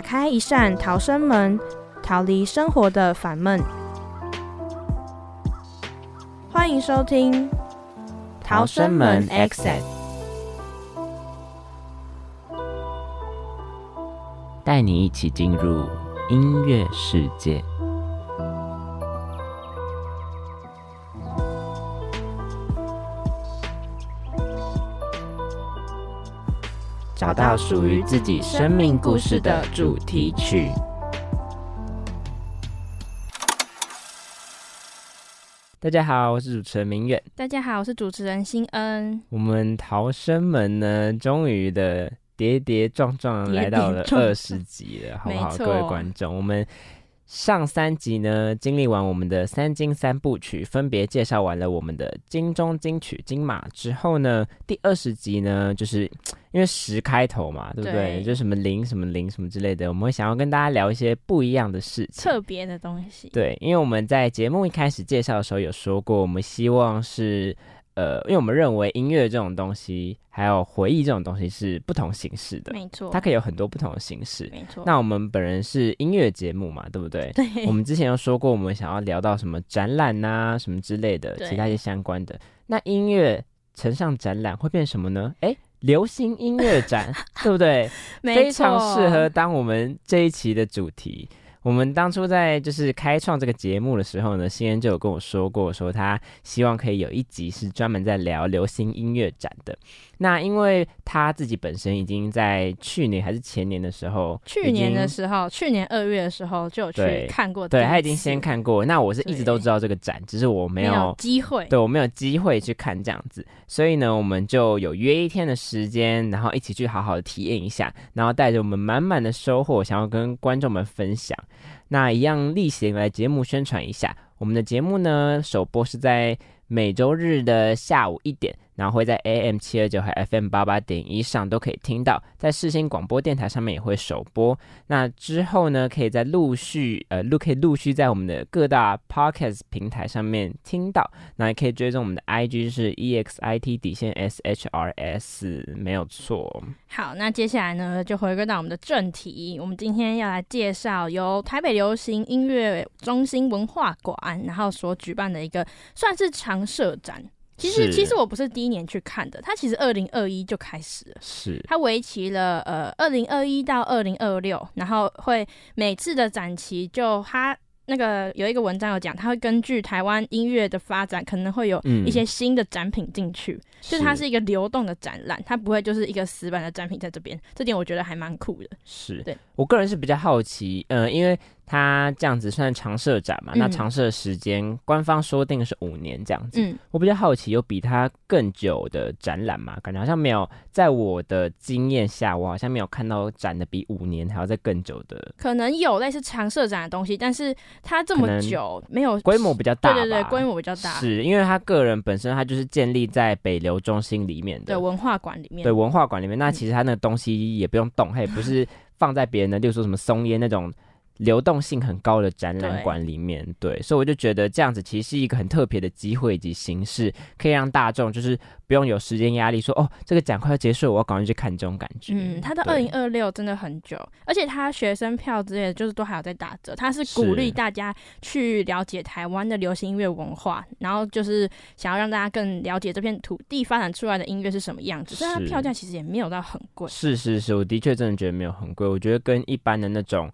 打开一扇逃生门，逃离生活的烦闷。欢迎收听《逃生门 accent》，带你一起进入音乐世界。找到属于自己生命故事的主题曲。大家好，我是主持人明远。大家好，我是主持人新恩。我们逃生门呢，终于的跌跌撞撞来到了二十集了，好不好？各位观众，我们。上三集呢，经历完我们的三金三部曲，分别介绍完了我们的金钟金曲金马之后呢，第二十集呢，就是因为十开头嘛，对不对？就什么零什么零什么之类的，我们会想要跟大家聊一些不一样的事情，特别的东西。对，因为我们在节目一开始介绍的时候有说过，我们希望是。呃，因为我们认为音乐这种东西，还有回忆这种东西是不同形式的，没错，它可以有很多不同的形式，没错。那我们本人是音乐节目嘛，对不对？对。我们之前有说过，我们想要聊到什么展览呐，什么之类的，其他一些相关的。那音乐呈上展览会变什么呢？哎，流行音乐展，对不对？非常适合当我们这一期的主题。我们当初在就是开创这个节目的时候呢，新恩就有跟我说过，说他希望可以有一集是专门在聊流行音乐展的。那因为他自己本身已经在去年还是前年的时候，去年的时候，去年二月的时候就有去看过，对他已经先看过。那我是一直都知道这个展，只是我没有机会，对我没有机会去看这样子。所以呢，我们就有约一天的时间，然后一起去好好的体验一下，然后带着我们满满的收获，想要跟观众们分享。那一样例行来节目宣传一下，我们的节目呢首播是在每周日的下午一点。然后会在 AM 七二九和 FM 八八点一上都可以听到，在世新广播电台上面也会首播。那之后呢，可以在陆续呃陆可以陆续在我们的各大 Podcast 平台上面听到。那也可以追踪我们的 IG 是 EXIT 底线 SHRS，没有错。好，那接下来呢，就回归到我们的正题。我们今天要来介绍由台北流行音乐中心文化馆，然后所举办的一个算是常设展。其实，其实我不是第一年去看的，它其实二零二一就开始了。是，它为期了呃二零二一到二零二六，然后会每次的展期就它。那个有一个文章有讲，它会根据台湾音乐的发展，可能会有一些新的展品进去，就它是一个流动的展览，它不会就是一个死板的展品在这边。这点我觉得还蛮酷的。是，对我个人是比较好奇，嗯，因为它这样子算长设展嘛，那长设时间官方说定是五年这样子。嗯，我比较好奇，有比他更久的展览嘛？感觉好像没有，在我的经验下，我好像没有看到展的比五年还要再更久的。可能有类似长设展的东西，但是。它这么久没有规模比较大，对对对，规模比较大，是因为他个人本身他就是建立在北流中心里面的，对文化馆里面，对文化馆里面。那其实他那个东西也不用动，他也不是放在别人的，例如说什么松烟那种。流动性很高的展览馆里面，对，所以我就觉得这样子其实是一个很特别的机会以及形式，可以让大众就是不用有时间压力，说哦，这个展快要结束，我要赶快去看这种感觉。嗯，它的二零二六真的很久，而且它学生票之类的，就是都还有在打折。它是鼓励大家去了解台湾的流行音乐文化，然后就是想要让大家更了解这片土地发展出来的音乐是什么样子。所以它票价其实也没有到很贵。是是是，我的确真的觉得没有很贵。我觉得跟一般的那种。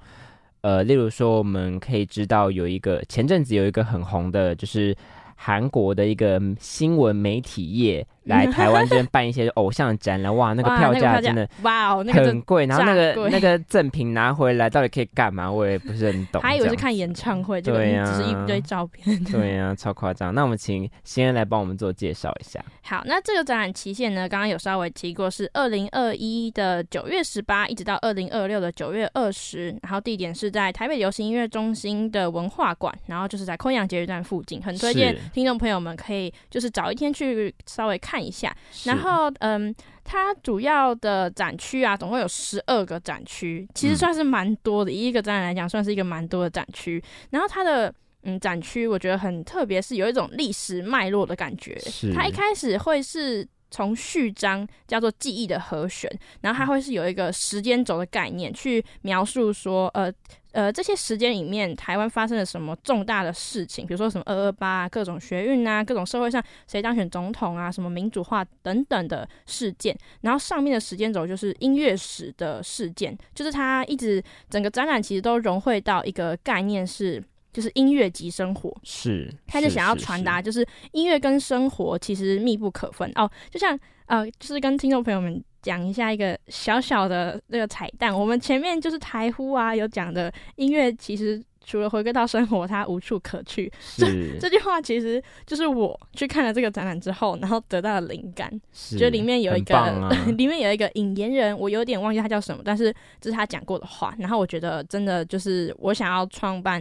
呃，例如说，我们可以知道有一个前阵子有一个很红的，就是韩国的一个新闻媒体业来台湾这边办一些 偶像展览，哇，那个票价真的哇哦，很贵。然后那个那个赠品拿回来到底可以干嘛？我也不是很懂。还以为是看演唱会，对呀，只是一堆照片。对呀，超夸张。那我们请先来帮我们做介绍一下。好，那这个展览期限呢，刚刚有稍微提过，是二零二一的九月十八，一直到二零二六的九月二十。然后地点是在台北流行音乐中心的文化馆，然后就是在昆阳捷运站附近，很推荐听众朋友们可以就是早一天去稍微看一下。然后，嗯，它主要的展区啊，总共有十二个展区，其实算是蛮多的。以一个展览来讲，算是一个蛮多的展区。然后它的嗯展区，我觉得很特别，是有一种历史脉络的感觉。它一开始会是。从序章叫做记忆的和弦，然后它会是有一个时间轴的概念，去描述说，呃呃，这些时间里面台湾发生了什么重大的事情，比如说什么二二八啊、各种学运啊，各种社会上谁当选总统啊，什么民主化等等的事件。然后上面的时间轴就是音乐史的事件，就是它一直整个展览其实都融汇到一个概念是。就是音乐及生活，是，他就想要传达，就是音乐跟生活其实密不可分哦。就像呃，就是跟听众朋友们讲一下一个小小的那个彩蛋，我们前面就是台呼啊有讲的音乐，其实除了回归到生活，它无处可去。这这句话其实就是我去看了这个展览之后，然后得到的灵感。就里面有一个，里面有一个引言人，我有点忘记他叫什么，但是这是他讲过的话。然后我觉得真的就是我想要创办。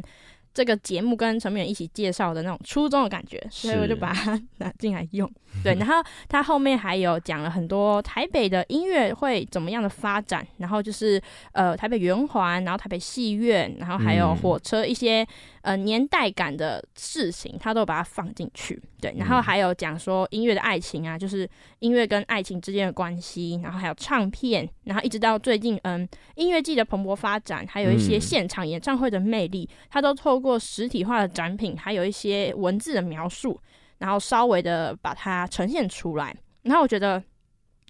这个节目跟陈明一起介绍的那种初衷的感觉，所以我就把它拿进来用。对，然后他后面还有讲了很多台北的音乐会怎么样的发展，然后就是呃台北圆环，然后台北戏院，然后还有火车一些呃年代感的事情，他都把它放进去。对，然后还有讲说音乐的爱情啊，就是音乐跟爱情之间的关系，然后还有唱片，然后一直到最近嗯音乐季的蓬勃发展，还有一些现场演唱会的魅力，他都透过实体化的展品，还有一些文字的描述。然后稍微的把它呈现出来，然后我觉得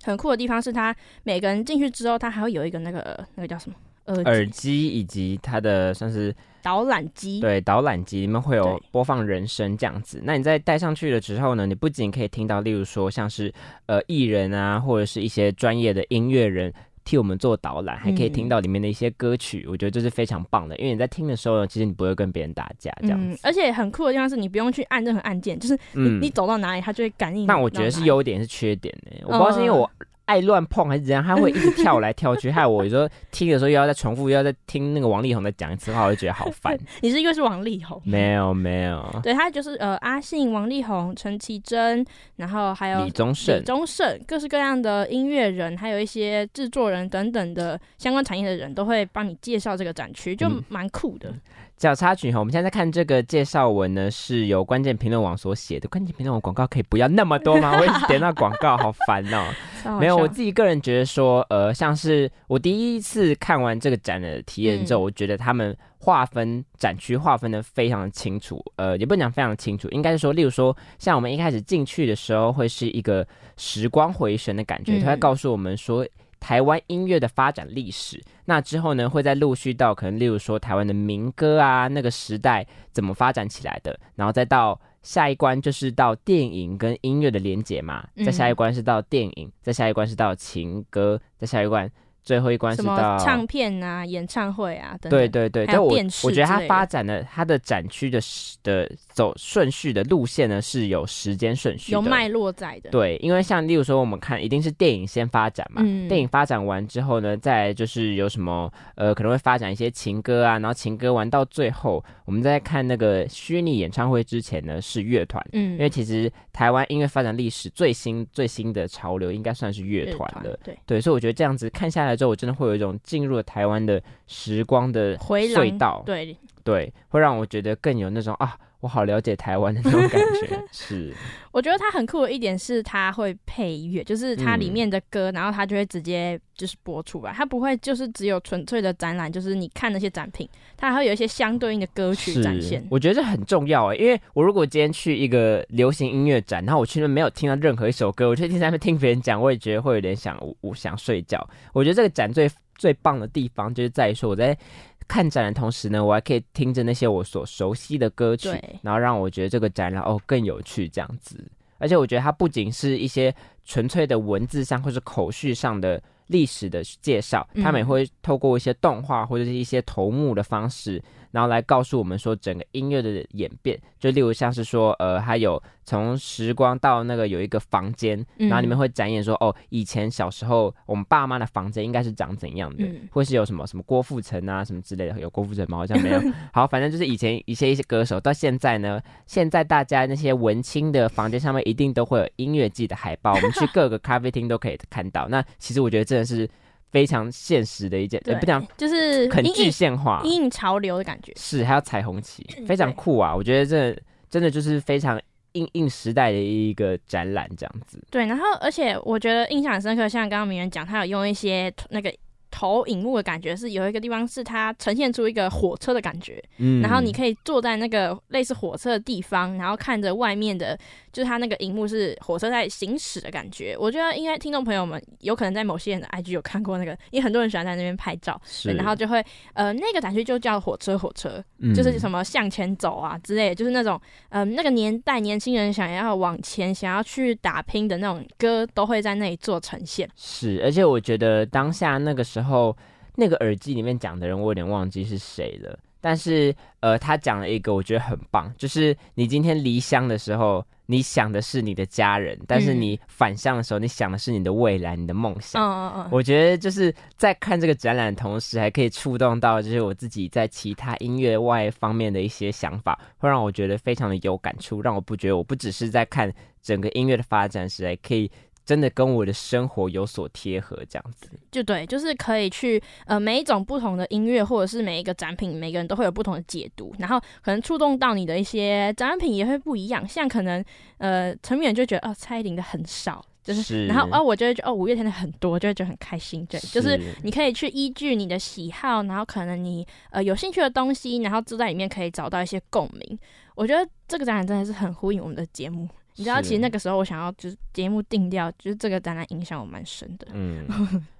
很酷的地方是，他每个人进去之后，他还会有一个那个那个叫什么耳耳机，以及它的算是导览机，对，导览机里面会有播放人声这样子。那你在戴上去了之后呢，你不仅可以听到，例如说像是呃艺人啊，或者是一些专业的音乐人。替我们做导览，还可以听到里面的一些歌曲，我觉得这是非常棒的。因为你在听的时候呢，其实你不会跟别人打架这样子。而且很酷的地方是你不用去按任何按键，就是你你走到哪里，它就会感应。但我觉得是优点是缺点呢？我不知道是因为我。爱乱碰还是怎样？他会一直跳来跳去，害我有时候听的时候又要再重复，又要再听那个王力宏再讲一次话，我就觉得好烦。你是因为是王力宏？没有没有，对他就是呃阿信、王力宏、陈绮贞，然后还有李宗盛、李宗盛，各式各样的音乐人，还有一些制作人等等的相关产业的人都会帮你介绍这个展区，就蛮酷的。小插曲哈，我们现在在看这个介绍文呢，是由关键评论网所写的。关键评论网广告可以不要那么多吗？我一直点到广告，好烦哦。没有，我自己个人觉得说，呃，像是我第一次看完这个展的体验之后，我觉得他们划分展区划分的非常的清楚。呃，也不能讲非常清楚，应该是说，例如说，像我们一开始进去的时候，会是一个时光回旋的感觉，他会告诉我们说。台湾音乐的发展历史，那之后呢，会再陆续到可能，例如说台湾的民歌啊，那个时代怎么发展起来的，然后再到下一关就是到电影跟音乐的连结嘛，再下一关是到电影，再下一关是到情歌，再下一关。最后一关是到唱片啊、演唱会啊等等。对对对，但我我觉得它发展的它的展区的的走顺序的路线呢是有时间顺序、有脉络在的。对，因为像例如说我们看，一定是电影先发展嘛，电影发展完之后呢，再就是有什么呃可能会发展一些情歌啊，然后情歌完到最后，我们在看那个虚拟演唱会之前呢是乐团，嗯，因为其实台湾音乐发展历史最新最新的潮流应该算是乐团的，对对，所以我觉得这样子看下来。之后我真的会有一种进入了台湾的时光的隧道，对对，会让我觉得更有那种啊。我好了解台湾的那种感觉，是。我觉得它很酷的一点是，它会配乐，就是它里面的歌，然后它就会直接就是播出来，它不会就是只有纯粹的展览，就是你看那些展品，它还会有一些相对应的歌曲展现。我觉得这很重要哎，因为我如果今天去一个流行音乐展，然后我去那没有听到任何一首歌，我去听在那边听别人讲，我也觉得会有点想我想睡觉。我觉得这个展最最棒的地方就是在于说我在。看展的同时呢，我还可以听着那些我所熟悉的歌曲，然后让我觉得这个展览哦更有趣，这样子。而且我觉得它不仅是一些纯粹的文字上或是口序上的历史的介绍，他们也会透过一些动画或者是一些头目的方式。然后来告诉我们说整个音乐的演变，就例如像是说，呃，还有从时光到那个有一个房间，然后里面会展演说，哦，以前小时候我们爸妈的房间应该是长怎样的，或是有什么什么郭富城啊什么之类的，有郭富城吗？好像没有。好，反正就是以前一些一些歌手，到现在呢，现在大家那些文青的房间上面一定都会有音乐季的海报，我们去各个咖啡厅都可以看到。那其实我觉得真的是。非常现实的一件，不讲就是很具象化，应潮流的感觉。是，还有彩虹旗，非常酷啊！我觉得这真的就是非常应应时代的一个展览，这样子。对，然后而且我觉得印象很深刻，像刚刚明人讲，他有用一些那个。投影幕的感觉是有一个地方是它呈现出一个火车的感觉，嗯，然后你可以坐在那个类似火车的地方，然后看着外面的，就是它那个荧幕是火车在行驶的感觉。我觉得应该听众朋友们有可能在某些人的 IG 有看过那个，因为很多人喜欢在那边拍照，是，然后就会呃那个展区就叫火车火车，就是什么向前走啊之类，就是那种呃那个年代年轻人想要往前想要去打拼的那种歌都会在那里做呈现。是，而且我觉得当下那个时候。后那个耳机里面讲的人，我有点忘记是谁了。但是，呃，他讲了一个我觉得很棒，就是你今天离乡的时候，你想的是你的家人，但是你返乡的时候，你想的是你的未来、你的梦想。嗯嗯嗯。我觉得就是在看这个展览的同时，还可以触动到就是我自己在其他音乐外方面的一些想法，会让我觉得非常的有感触，让我不觉得我不只是在看整个音乐的发展史，还可以。真的跟我的生活有所贴合，这样子就对，就是可以去呃每一种不同的音乐，或者是每一个展品，每个人都会有不同的解读，然后可能触动到你的一些展品也会不一样。像可能呃陈敏就觉得哦蔡依林的很少，就是然后哦我就会觉得哦五月天的很多，就会觉得很开心。对，就是你可以去依据你的喜好，然后可能你呃有兴趣的东西，然后就在里面可以找到一些共鸣。我觉得这个展览真的是很呼应我们的节目。你知道，其实那个时候我想要就是节目定调，就是这个展览影响我蛮深的。嗯，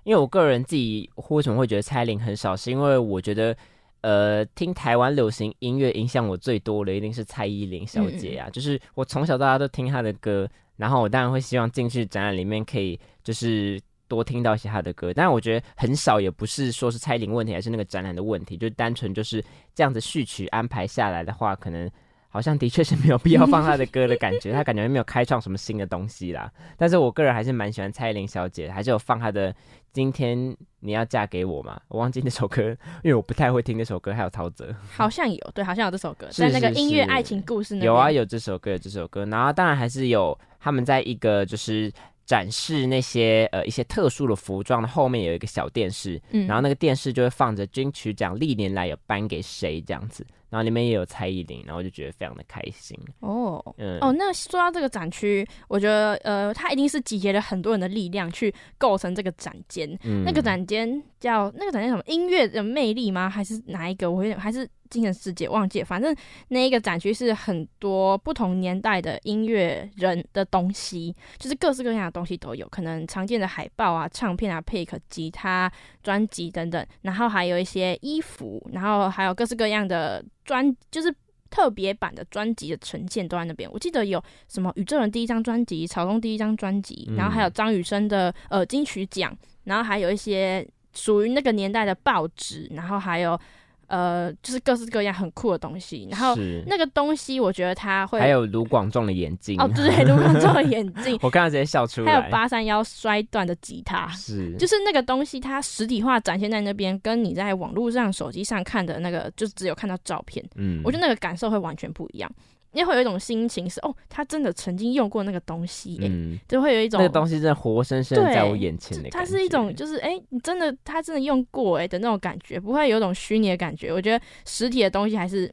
因为我个人自己为什么会觉得蔡琳很少，是因为我觉得，呃，听台湾流行音乐影响我最多的一定是蔡依林小姐啊。就是我从小到大都听她的歌，然后我当然会希望进去展览里面可以就是多听到一些她的歌。但是我觉得很少，也不是说是蔡依林问题，还是那个展览的问题，就单纯就是这样子序曲安排下来的话，可能。好像的确是没有必要放他的歌的感觉，他感觉没有开创什么新的东西啦。但是我个人还是蛮喜欢蔡依林小姐，还是有放她的《今天你要嫁给我》嘛？我忘记那首歌，因为我不太会听那首歌。还有陶喆，好像有，对，好像有这首歌，在那个音乐爱情故事有啊，有这首歌，有这首歌。然后当然还是有他们在一个就是展示那些呃一些特殊的服装的后面有一个小电视，嗯然后那个电视就会放着金曲奖历年来有颁给谁这样子。然后里面也有蔡依林，然后我就觉得非常的开心哦。嗯哦，那说到这个展区，我觉得呃，它一定是集结了很多人的力量去构成这个展间。嗯那个展间叫那个展间什么？音乐的魅力吗？还是哪一个？我有点还是。精神世界忘记了，反正那一个展区是很多不同年代的音乐人的东西，就是各式各样的东西都有，可能常见的海报啊、唱片啊、pick、吉他、专辑等等，然后还有一些衣服，然后还有各式各样的专，就是特别版的专辑的呈现都在那边。我记得有什么宇宙人第一张专辑、草东第一张专辑，然后还有张雨生的呃金曲奖，然后还有一些属于那个年代的报纸，然后还有。呃，就是各式各样很酷的东西，然后那个东西，我觉得它会还有卢广仲的眼镜哦，对，卢广仲的眼 镜，我刚刚直接笑出来。还有八三幺摔断的吉他，是，就是那个东西，它实体化展现在那边，跟你在网络上、手机上看的那个，就只有看到照片，嗯，我觉得那个感受会完全不一样。因为会有一种心情是哦，他真的曾经用过那个东西，嗯，就会有一种那个东西真的活生生在我眼前的。它是一种就是哎，你真的他真的用过哎的那种感觉，不会有种虚拟的感觉。我觉得实体的东西还是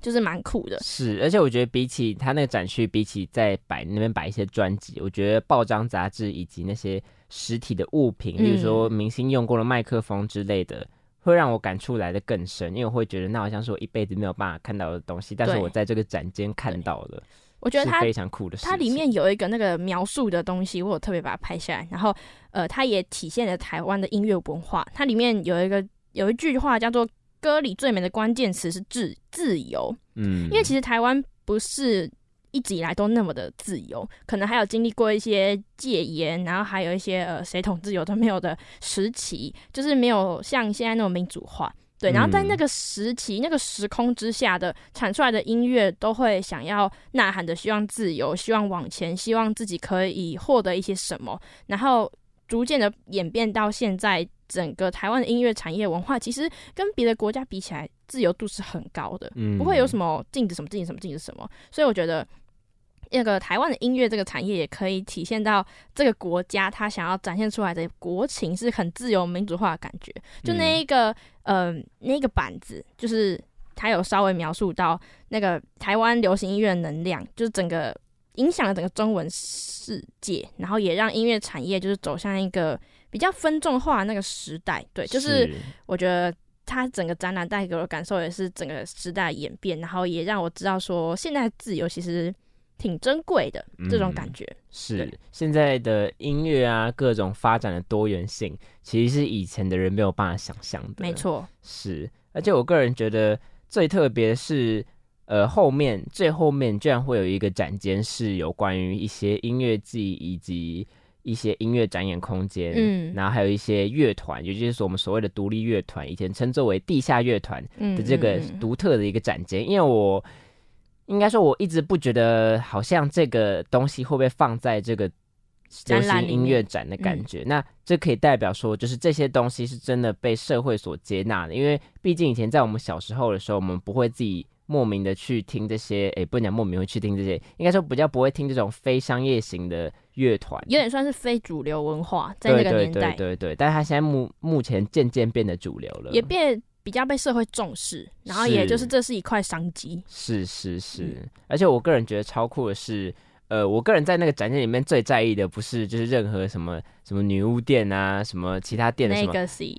就是蛮酷的。是，而且我觉得比起他那个展区，比起在摆那边摆一些专辑，我觉得报章杂志以及那些实体的物品，例如说明星用过的麦克风之类的。会让我感触来的更深，因为我会觉得那好像是我一辈子没有办法看到的东西，但是我在这个展间看到了。我觉得它非常酷的，它里面有一个那个描述的东西，我有特别把它拍下来。然后，呃，它也体现了台湾的音乐文化。它里面有一个有一句话叫做“歌里最美的关键词是自自由”。嗯，因为其实台湾不是一直以来都那么的自由，可能还有经历过一些戒严，然后还有一些呃谁统治有的没有的时期，就是没有像现在那种民主化。对，然后在那个时期、那个时空之下的产出来的音乐，都会想要呐喊的，希望自由，希望往前，希望自己可以获得一些什么，然后逐渐的演变到现在，整个台湾的音乐产业文化，其实跟别的国家比起来，自由度是很高的，不会有什么禁止什么禁止什么禁止什么，所以我觉得。那个台湾的音乐这个产业也可以体现到这个国家他想要展现出来的国情是很自由民主化的感觉。就那一个呃那个板子，就是他有稍微描述到那个台湾流行音乐的能量，就是整个影响了整个中文世界，然后也让音乐产业就是走向一个比较分众化那个时代。对，就是我觉得他整个展览带给我的感受也是整个时代演变，然后也让我知道说现在自由其实。挺珍贵的这种感觉，是现在的音乐啊，各种发展的多元性，其实是以前的人没有办法想象的。没错，是。而且我个人觉得最特别的是，呃，后面最后面居然会有一个展间，是有关于一些音乐季以及一些音乐展演空间，嗯，然后还有一些乐团，也就是我们所谓的独立乐团，以前称作为地下乐团的这个独特的一个展间，因为我。应该说，我一直不觉得好像这个东西会不会放在这个流行音乐展的感觉。那这可以代表说，就是这些东西是真的被社会所接纳的。因为毕竟以前在我们小时候的时候，我们不会自己莫名的去听这些，哎，不能讲莫名会去听这些，应该说比较不会听这种非商业型的乐团，有点算是非主流文化在那个年代。对对对对，但是它现在目目前渐渐变得主流了，也变。比较被社会重视，然后也就是这是一块商机。是是是，而且我个人觉得超酷的是，呃，我个人在那个展厅里面最在意的不是就是任何什么什么女巫店啊，什么其他店的什么，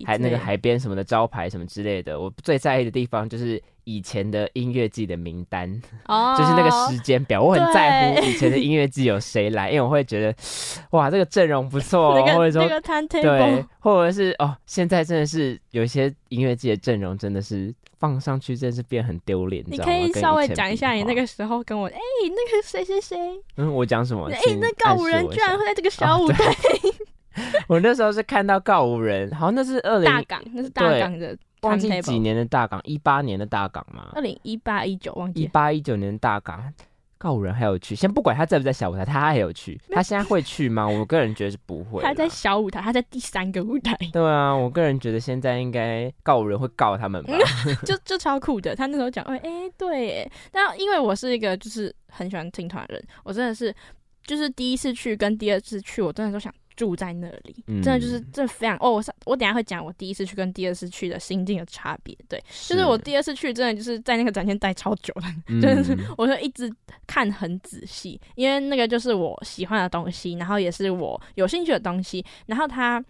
还那个海边什么的招牌什么之类的，我最在意的地方就是。以前的音乐季的名单，哦，就是那个时间表，我很在乎以前的音乐季有谁来，因为我会觉得，哇，这个阵容不错，或者说对，或者是哦，现在真的是有一些音乐季的阵容真的是放上去，真的是变很丢脸。你可以稍微讲一下你那个时候跟我，哎，那个谁谁谁，嗯，我讲什么？哎，那告五人居然会在这个小舞台。我那时候是看到告五人，好像那是二零大港，那是大港的。忘记几年的大港，一八年的大港吗？二零一八一九忘记。一八一九年的大港，告五人还有去。先不管他在不在小舞台，他还有去。他现在会去吗？我个人觉得是不会。他在小舞台，他在第三个舞台。对啊，我个人觉得现在应该告五人会告他们吧。就就超酷的，他那时候讲，哎哎，对。但因为我是一个就是很喜欢听团的人，我真的是就是第一次去跟第二次去，我真的都想。住在那里，真的就是这非常哦。我我等下会讲我第一次去跟第二次去的心境的差别。对，就是我第二次去，真的就是在那个展厅待超久了，真的是，我就一直看很仔细，因为那个就是我喜欢的东西，然后也是我有兴趣的东西。然后它，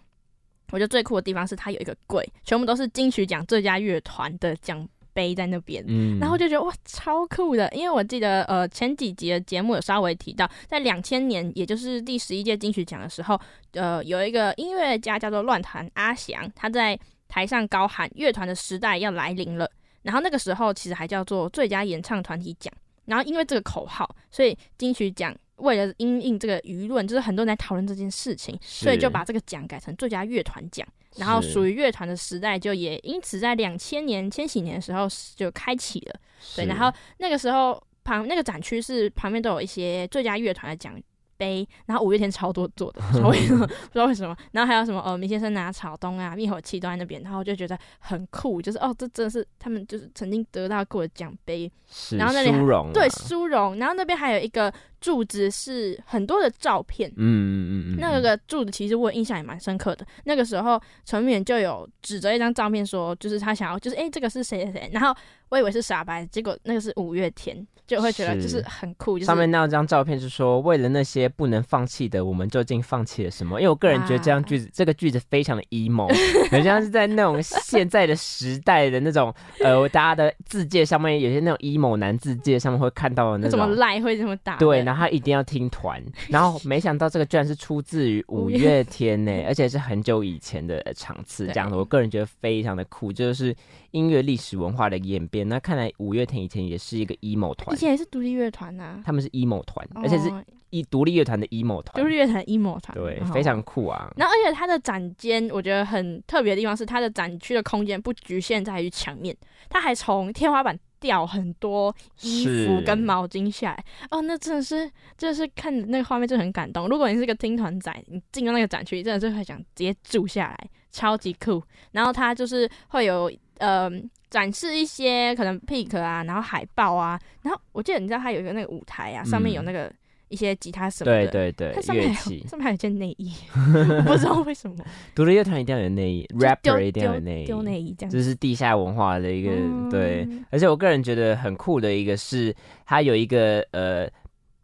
我觉得最酷的地方是它有一个柜，全部都是金曲奖最佳乐团的奖。背在那边，然后就觉得哇，超酷的！因为我记得，呃，前几集的节目有稍微提到，在两千年，也就是第十一届金曲奖的时候，呃，有一个音乐家叫做乱弹阿翔，他在台上高喊“乐团的时代要来临了”。然后那个时候其实还叫做最佳演唱团体奖。然后因为这个口号，所以金曲奖为了因应这个舆论，就是很多人在讨论这件事情，所以就把这个奖改成最佳乐团奖。然后属于乐团的时代就也因此在两千年千禧年的时候就开启了，对，然后那个时候旁那个展区是旁边都有一些最佳乐团的奖。杯，然后五月天超多做的，不知道为什么，不知道为什么。然后还有什么呃，明先生拿草东啊，灭火器都在那边，然后就觉得很酷，就是哦，这真的是他们就是曾经得到过的奖杯。然后那里对殊荣。然后那边还有一个柱子，是很多的照片。嗯嗯嗯嗯。那个柱子其实我印象也蛮深刻的。那个时候陈敏就有指着一张照片说，就是他想要，就是哎，这个是谁谁谁。然后我以为是傻白，结果那个是五月天。就会觉得就是很酷，上面那张照片是说，为了那些不能放弃的，我们究竟放弃了什么？因为我个人觉得这样句子，这个句子非常的 emo，很像是在那种现在的时代的那种呃，大家的字界上面有些那种 emo 男字界上面会看到的那种，怎么赖会这么打？对，然后他一定要听团，然后没想到这个居然是出自于五月天呢，而且是很久以前的场次，这样的，我个人觉得非常的酷，就是音乐历史文化的演变。边。那看来五月天以前也是一个 emo 团，以前也是独立乐团呐，他们是 emo 团，而且是一独立乐团的 emo 团，独立乐团 emo 团，对，非常酷啊。然后而且它的展间，我觉得很特别的地方是它的展区的空间不局限在于墙面，它还从天花板。掉很多衣服跟毛巾下来哦，那真的是，真的是看那个画面就很感动。如果你是个听团仔，你进到那个展区，真的是会想直接住下来，超级酷。然后它就是会有呃展示一些可能 pick 啊，然后海报啊，然后我记得你知道它有一个那个舞台啊，上面有那个。一些吉他什么的，对对对，它上面上面还有件内衣，不知道为什么。独立乐团一定要有内衣，rapper 一定要有内衣，丢内衣这样。这是地下文化的一个对，而且我个人觉得很酷的一个是，它有一个呃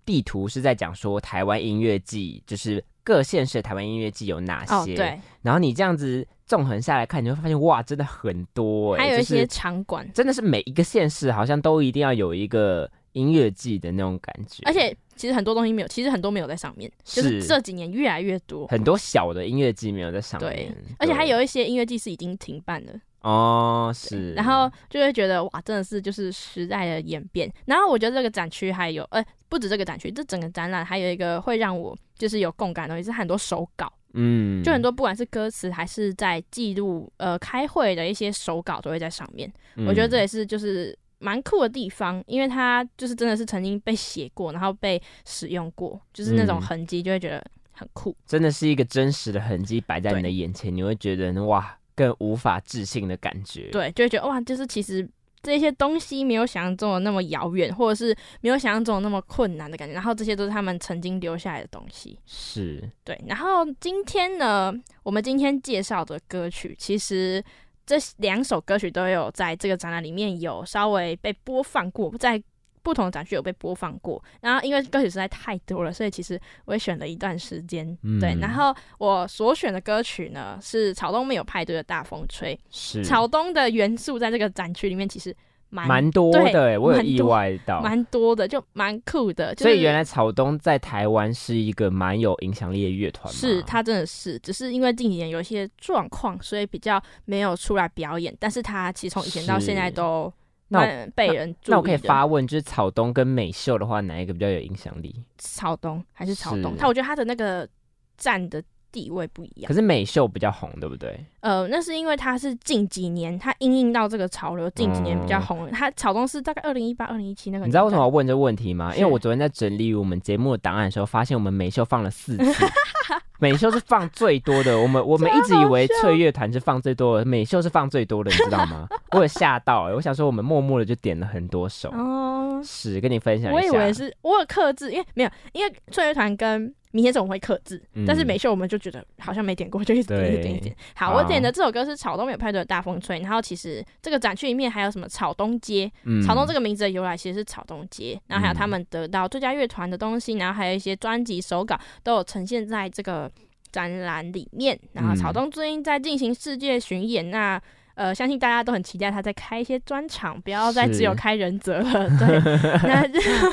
地图是在讲说台湾音乐季，就是各县市的台湾音乐季有哪些。对。然后你这样子纵横下来看，你会发现哇，真的很多。还有一些场馆，真的是每一个县市好像都一定要有一个音乐季的那种感觉，而且。其实很多东西没有，其实很多没有在上面，就是这几年越来越多，很多小的音乐季没有在上面。对，而且还有一些音乐季是已经停办了。哦，是。然后就会觉得哇，真的是就是时代的演变。然后我觉得这个展区还有，呃，不止这个展区，这整个展览还有一个会让我就是有共感的东西，是很多手稿。嗯，就很多不管是歌词还是在记录呃开会的一些手稿都会在上面。我觉得这也是就是。蛮酷的地方，因为它就是真的是曾经被写过，然后被使用过，就是那种痕迹，就会觉得很酷。真的是一个真实的痕迹摆在你的眼前，你会觉得哇，更无法置信的感觉。对，就会觉得哇，就是其实这些东西没有想象中的那么遥远，或者是没有想象中的那么困难的感觉。然后这些都是他们曾经留下来的东西。是对。然后今天呢，我们今天介绍的歌曲其实。这两首歌曲都有在这个展览里面有稍微被播放过，在不同的展区有被播放过。然后因为歌曲实在太多了，所以其实我也选了一段时间。对，然后我所选的歌曲呢是草东没有派对的大风吹。是草东的元素在这个展区里面其实。蛮多的，我有意外到，蛮多的，就蛮酷的。所以原来草东在台湾是一个蛮有影响力的乐团。是他真的是，只是因为近几年有一些状况，所以比较没有出来表演。但是他其实从以前到现在都那被人。那我可以发问，就是草东跟美秀的话，哪一个比较有影响力？草东还是草东？他我觉得他的那个站的。地位不一样，可是美秀比较红，对不对？呃，那是因为它是近几年，它应应到这个潮流，近几年比较红。它草东是大概二零一八、二零一七那个。你知道为什么要问这个问题吗？因为我昨天在整理我们节目的档案的时候，发现我们美秀放了四次，美秀是放最多的。我们我们一直以为翠乐团是放最多的，美秀是放最多的，你知道吗？我有吓到，我想说我们默默的就点了很多首。哦，是跟你分享一下。我以为是我有克制，因为没有，因为翠乐团跟。明天总会克制，但是美秀我们就觉得好像没点过，就一直点一点一点。好，我点的这首歌是草东没有派对的大风吹。然后其实这个展区里面还有什么草东街，草东这个名字的由来其实是草东街。然后还有他们得到最佳乐团的东西，然后还有一些专辑手稿都有呈现在这个展览里面。然后草东最近在进行世界巡演，那。呃，相信大家都很期待他再开一些专场，不要再只有开人则了。对，那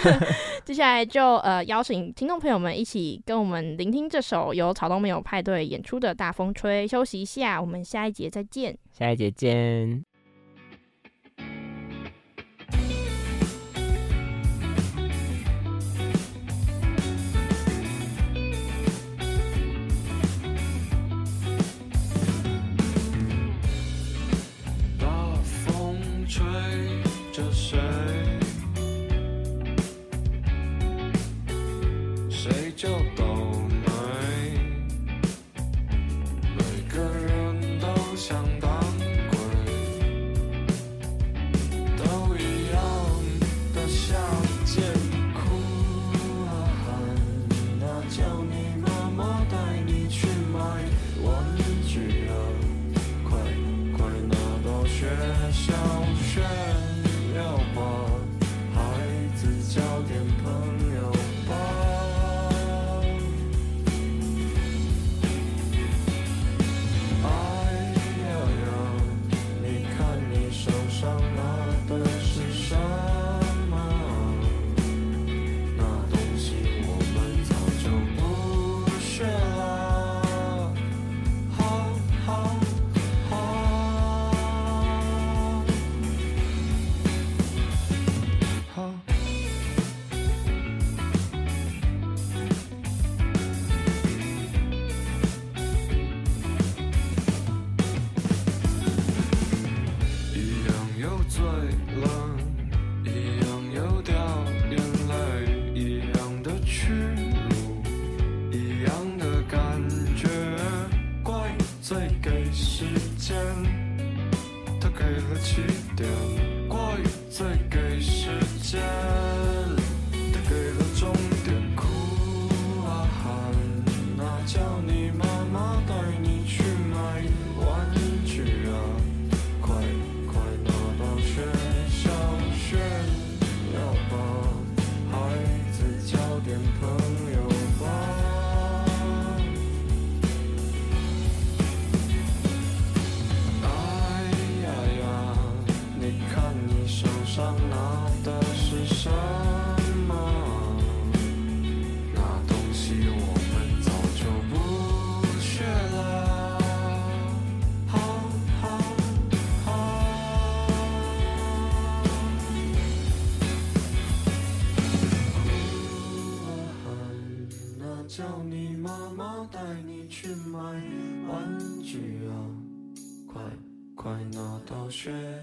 接下来就呃邀请听众朋友们一起跟我们聆听这首由草东没有派对演出的《大风吹》，休息一下，我们下一节再见。下一节见。每个人都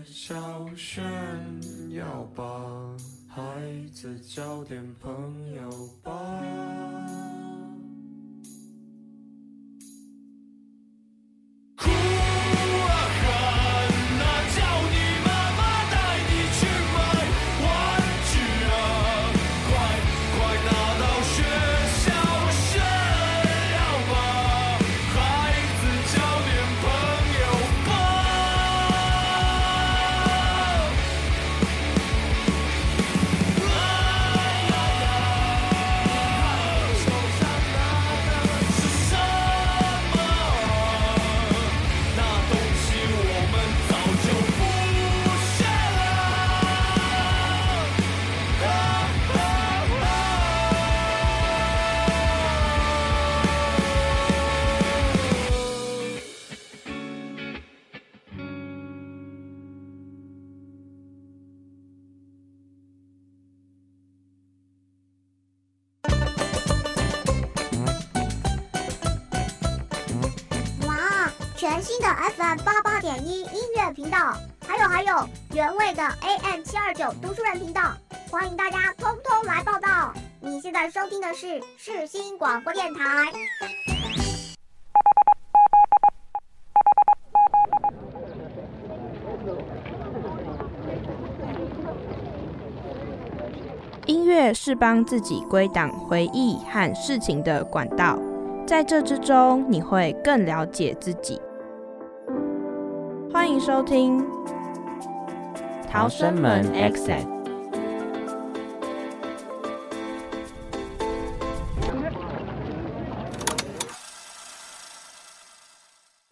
小炫耀吧，孩子交点朋友吧。读书人频道，欢迎大家通通来报道。你现在收听的是世新广播电台。音乐是帮自己归档回忆和事情的管道，在这之中，你会更了解自己。欢迎收听《逃生门 exit。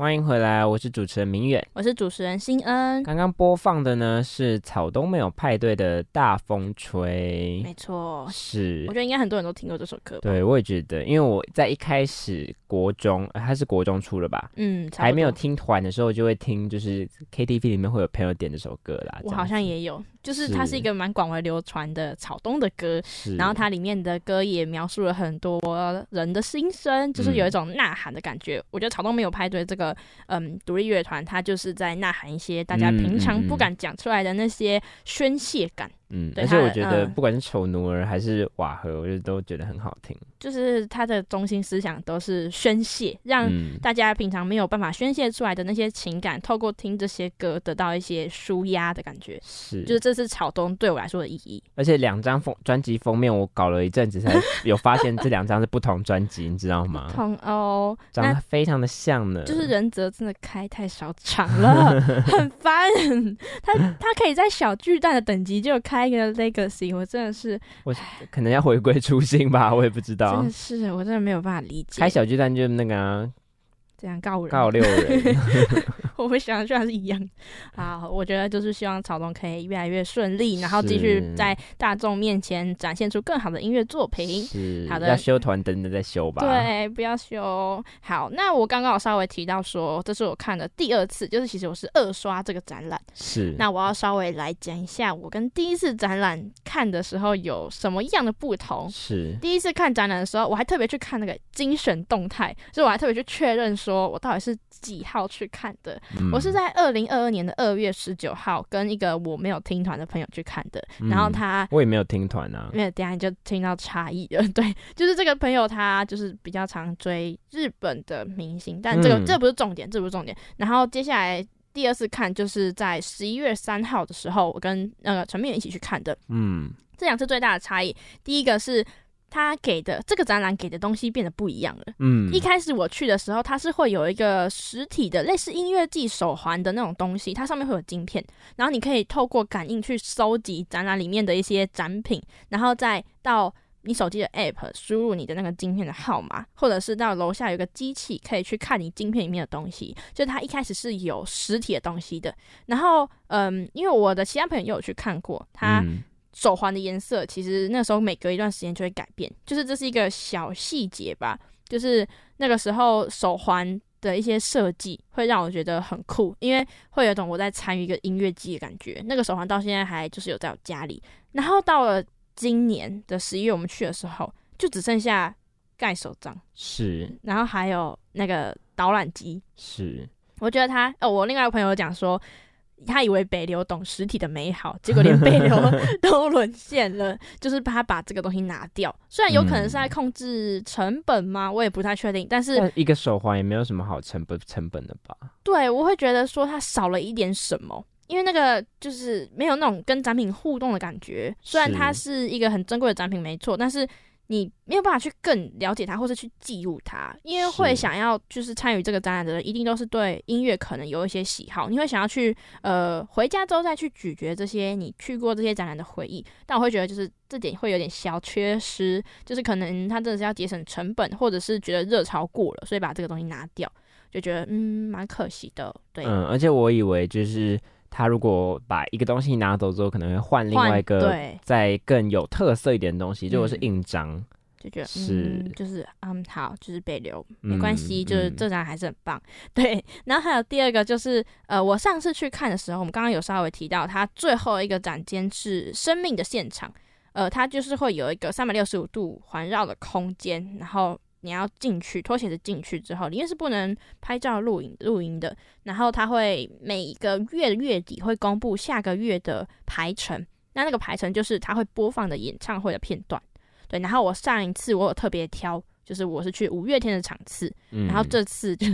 欢迎回来，我是主持人明远。我是主持人新恩。刚刚播放的呢是草东没有派对的大风吹，没错，是我觉得应该很多人都听过这首歌。对，我也觉得，因为我在一开始国中，呃它是国中出了吧，嗯。还没有听团的时候，就会听，就是 KTV 里面会有朋友点这首歌啦。我好像也有，就是它是一个蛮广为流传的草东的歌，是，然后它里面的歌也描述了很多人的心声，就是有一种呐喊的感觉。我觉得草东没有派对这个嗯独立乐团，它就是在呐喊一些大家平常不敢讲出来的那些宣泄感。嗯，对而且我觉得嗯不管是丑奴儿还是瓦合，我觉得都觉得很好听。就是他的中心思想都是宣泄，让嗯，大家平常没有办法宣泄出来的那些情感，透过听这些歌得到一些舒压的感觉。是，就是这是草东对我来说的意义。而且两张封专辑封面，我搞了一阵子才 有发现这两张是不同专辑，你知道吗？同哦，长得非常的像呢。就是仁泽真的开太少场了，很烦。他他可以在小巨蛋的等级就开一个 Legacy，我真的是我可能要回归初心吧，我也不知道真的。是我真的没有办法理解。开小巨蛋就那个啊这样告人，告六人，我们想的居然是一样。好，我觉得就是希望草东可以越来越顺利，然后继续在大众面前展现出更好的音乐作品。是好的要修团等等再修吧。，对，不要修。好，那我刚刚有稍微提到说，这是我看的第二次，就是其实我是二刷这个展览。是那我要稍微来讲一下，我跟第一次展览看的时候有什么样的不同。是第一次看展览的时候，我还特别去看那个精选动态，所以我还特别去确认说我到底是几号去看的。嗯我是在二零二二年的二月十九号跟一个我没有听团的朋友去看的，然后嗯他。我也没有听团啊，没有等一下你就听到差异了，对，就是这个朋友他就是比较常追日本的明星，但这个、嗯这不是重点，这不是重点。然后接下来第二次看就是在十一月三号的时候，我跟那个陈明一起去看的。嗯这两次最大的差异，第一个是他给的这个展览给的东西变得不一样了。嗯，一开始我去的时候，它是会有一个实体的类似音乐季手环的那种东西，它上面会有晶片，然后你可以透过感应去收集展览里面的一些展品，然后再到你手机的 App 输入你的那个晶片的号码，或者是到楼下有个机器可以去看你晶片里面的东西。就它一开始是有实体的东西的，然后嗯，因为我的其他朋友也有去看过，他嗯手环的颜色其实那时候每隔一段时间就会改变，就是这是一个小细节吧。就是那个时候手环的一些设计会让我觉得很酷，因为会有一种我在参与一个音乐季的感觉。那个手环到现在还就是有在我家里，然后到了今年的十一月我们去的时候，就只剩下盖手章，是然后还有那个导览机。是，我觉得他，哦，我另外一个朋友讲说，他以为北流懂实体的美好，结果连北流 都沦陷了，就是他把这个东西拿掉。虽然有可能是在控制成本吗？我也不太确定，但是但一个手环也没有什么好成本成本的吧？对我会觉得说它少了一点什么。因为那个就是没有那种跟展品互动的感觉，虽然它是一个很珍贵的展品，没错，但是你没有办法去更了解它，或者去记录它，因为会想要就是参与这个展览的人，一定都是对音乐可能有一些喜好，你会想要去呃回家之后再去咀嚼这些你去过这些展览的回忆，但我会觉得就是这点会有点小缺失，就是可能他真的是要节省成本，或者是觉得热潮过了，所以把这个东西拿掉，就觉得嗯蛮可惜的，对，嗯，而且我以为就是他如果把一个东西拿走之后，可能会换另外一个对，再更有特色一点的东西，如果是嗯印章。就觉得是嗯，就是嗯好，就是被留没关系，嗯就是嗯这张还是很棒。对，然后还有第二个就是呃，我上次去看的时候，我们刚刚有稍微提到，它最后一个展间是生命的现场，呃，它就是会有一个三百六十五度环绕的空间，然后。你要进去，脱鞋子进去之后，里面是不能拍照、录影、录音的。然后他会每一个月的月底会公布下个月的排程，那那个排程就是他会播放的演唱会的片段。对，然后我上一次我有特别挑，就是我是去五月天的场次，嗯然后这次就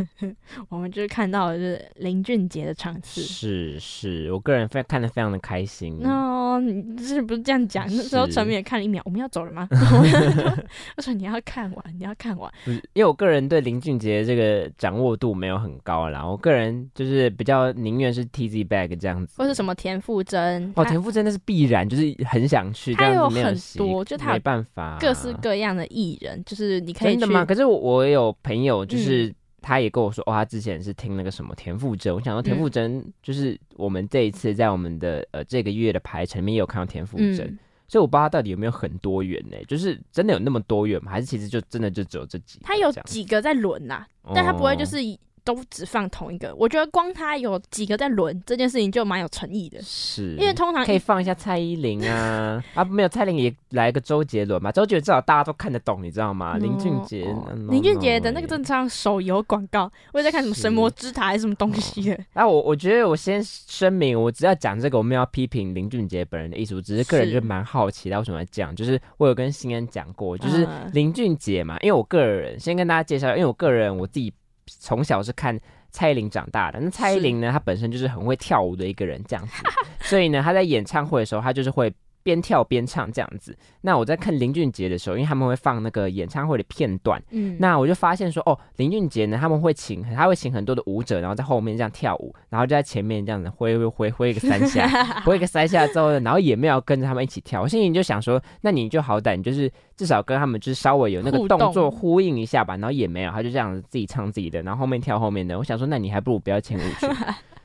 我们就是看到的是林俊杰的场次。是是，我个人非看的非常的开心。那、你是不是这样讲？那时候是陈明也看了一秒，我们要走了吗？我说你要看完，你要看完。因为我个人对林俊杰这个掌握度没有很高啦，我个人就是比较宁愿是 T Z Bag 这样子，或是什么田馥甄，哦，田馥甄那是必然，就是很想去，他有很多就他没办法，各式各样的艺人，就是你可以真的吗？可是我我有朋友，就嗯。是、他也跟我说，哦，他之前是听那个什么田馥甄，我想说田嗯。馥甄就是我们这一次在我们的呃这个月的排程里面也有看到田馥甄，嗯，所以我不知道他到底有没有很多元呢？就是真的有那么多元吗？还是其实就真的就只有这几个他有几个在轮呐、但他不会就哦。是以都只放同一个。我觉得光他有几个在轮这件事情就蛮有诚意的，是，因为通常可以放一下蔡依林啊 啊，没有蔡依林也来个周杰伦嘛，周杰伦至少大家都看得懂，你知道吗？林俊杰林俊杰的那个欸正常手游广告，我也在看什么神魔之塔还是什么东西的。啊，我我觉得我先声明，我只要讲这个，我们要批评林俊杰本人的艺术，只是个人是就蛮好奇他为什么要这样。就是我有跟新恩讲过，就是嗯林俊杰嘛，因为我个人先跟大家介绍，因为我个人我自己从小是看蔡依林长大的，那蔡依林呢，她本身就是很会跳舞的一个人，这样子，所以呢，她在演唱会的时候，她就是会。边跳边唱这样子。那我在看林俊杰的时候，因为他们会放那个演唱会的片段，嗯，那我就发现说，哦，林俊杰呢，他们会请，他会请很多的舞者，然后在后面这样跳舞，然后就在前面这样子挥挥挥挥一个三下，挥一个三下之后呢，然后也没有跟着他们一起跳。我心里就想说，那你就好歹你就是至少跟他们就是稍微有那个动动作呼应一下吧，然后也没有，他就这样子自己唱自己的，然后后面跳后面的。我想说，那你还不如不要请舞曲，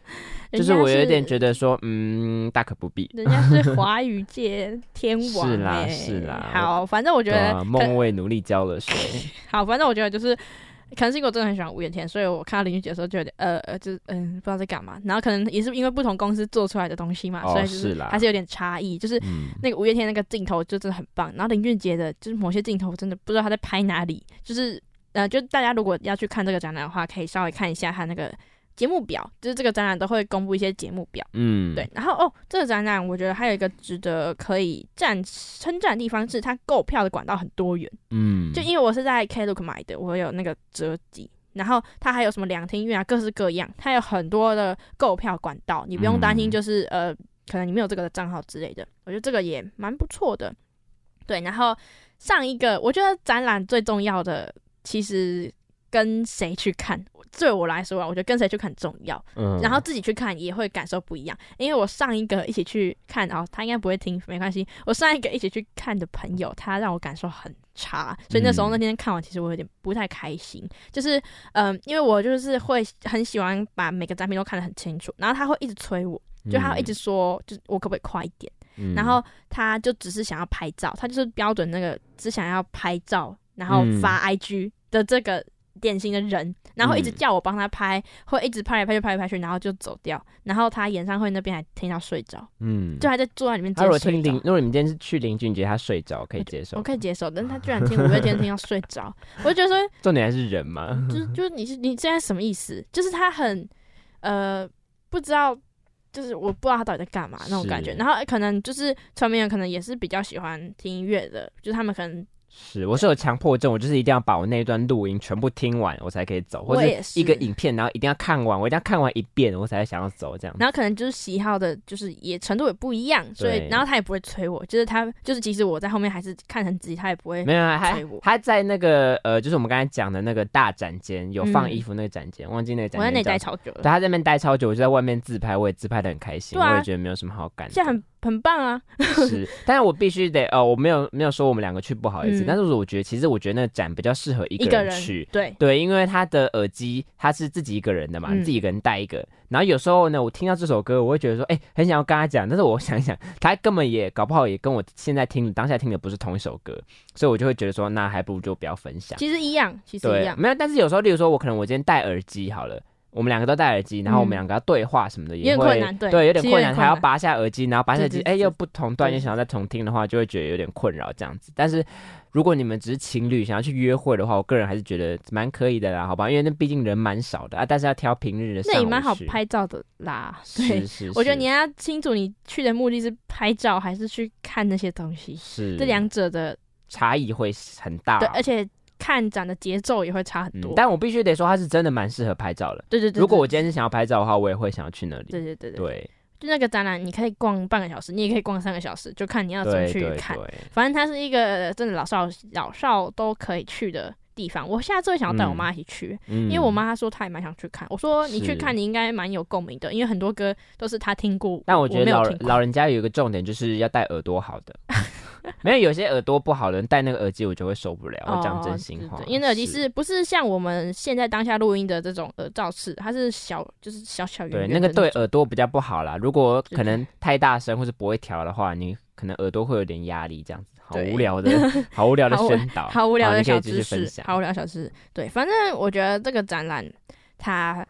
就是我有点觉得。说，嗯，大可不必。人家是 华语界天王、欸，是啦是啦好，反正我觉得梦为努力浇了水，好，反正我觉得就是，可能是因为我真的很喜欢五月天，所以我看到林俊杰的时候就有点呃呃，就是嗯、不知道在干嘛。然后可能也是因为不同公司做出来的东西嘛，哦所以就是还是有点差异。就是嗯，那个五月天那个镜头就真的很棒，然后林俊杰的就是某些镜头真的不知道他在拍哪里，就是。呃，就大家如果要去看这个展览的话，可以稍微看一下他那个节目表，就是这个展览都会公布一些节目表。嗯，对，然后哦，这个展览我觉得还有一个值得可以赞称赞的地方是，它购票的管道很多元。嗯，就因为我是在 Klook 买的，我有那个折抵，然后它还有什么两厅院啊，各式各样，它有很多的购票管道，你不用担心嗯就是、呃，可能你没有这个账号之类的，我觉得这个也蛮不错的。对，然后上一个我觉得展览最重要的其实跟谁去看，对我来说啊，我觉得跟谁去看很重要。嗯，然后自己去看也会感受不一样。因为我上一个一起去看，哦，他应该不会听，没关系。我上一个一起去看的朋友，他让我感受很差，所以那时候嗯那天看完，其实我有点不太开心。就是，嗯、因为我就是会很喜欢把每个展品都看得很清楚，然后他会一直催我，就他会一直说，就是我可不可以快一点？嗯，然后他就只是想要拍照，他就是标准那个只想要拍照，然后嗯发 IG 的这个典型的人，然后一直嗯叫我帮他拍，会一直拍来拍去拍来拍去，然后就走掉。然后他演唱会那边还听到睡着，嗯，就还在坐在里面直他如果接睡着听林，如果你们今天是去林俊杰，他睡着可以接受我，可以接受，但是他居然听五月天听到睡着，我就觉得说，重点还是人嘛，就是就是你是你现在什么意思？就是他很呃不知道，就是我不知道他到底在干嘛那种感觉。然后可能就是传媒人可能也是比较喜欢听音乐的，就是他们可能是，我是有强迫症，我就是一定要把我那一段录音全部听完，我才可以走，或者一个影片，然后一定要看完，我一定要看完一遍，我才想要走这样。然后可能就是喜好的，就是也程度也不一样，所以然后他也不会催我，就是他就是即使我在后面还是看很仔细，他也不会没有催我他在那个呃，就是我们刚才讲的那个大展间有放嗯衣服那个展间，忘记那个展间我在那。待超久了对，，他在那边待超久，我就在外面自拍，我也自拍的很开心，啊我也觉得没有什么好感的。现在很很棒啊，是，但是我必须得呃，我没有没有说我们两个去不好意思，嗯但是我觉得其实我觉得那个展比较适合一个人人去。对，对，因为他的耳机他是自己一个人的嘛，嗯自己一个人带一个。然后有时候呢，我听到这首歌，我会觉得说，哎、很想要跟他讲，但是我想一想，他根本也搞不好也跟我现在听当下听的不是同一首歌，所以我就会觉得说，那还不如就不要分享。其实一样，其实一，样，没有，但是有时候，例如说，我可能我今天戴耳机好了。我们两个都戴耳机，然后我们嗯两个要对话什么的，也会困难对有点困难，还要拔下耳机，然后拔下耳机，哎，又不同段，对又想要再重听的话，就会觉得有点困扰这样子。但是如果你们只是情侣想要去约会的话，我个人还是觉得蛮可以的啦，好吧？因为那毕竟人蛮少的啊，但是要挑平日的上午那也蛮好，拍照的啦。对。是，是，是。我觉得你要清楚你去的目的是拍照还是去看那些东西，是。这两者的差异会很大，对，而且看展的节奏也会差很多。嗯但我必须得说，它是真的蛮适合拍照的。对对对，如果我今天是想要拍照的话，我也会想要去那里。对对对对，对就那个展览，你可以逛半个小时，你也可以逛三个小时，就看你要怎么去看。对，反正它是一个真的老少老少都可以去的地方。我下次会想要带我嗯妈一起去，因因为我妈她说她也蛮想去看。我说你去看，你应该蛮有共鸣的，因为很多歌都是她听过，但我觉得老人家有一个重点，就是要带耳朵好的。没有有些耳朵不好的人戴那个耳机，我就会受不了。我讲真心话，哦对对因为那耳机是不是像我们现在当下录音的这种耳罩式，它是小，就是小小圆对那个对耳朵比较不好啦。如果可能太大声或是不会调的话，你可能耳朵会有点压力，这样子。好无聊的，好无聊的宣导，好无聊的小知识，分享。好无聊小知识。对，反正我觉得这个展览它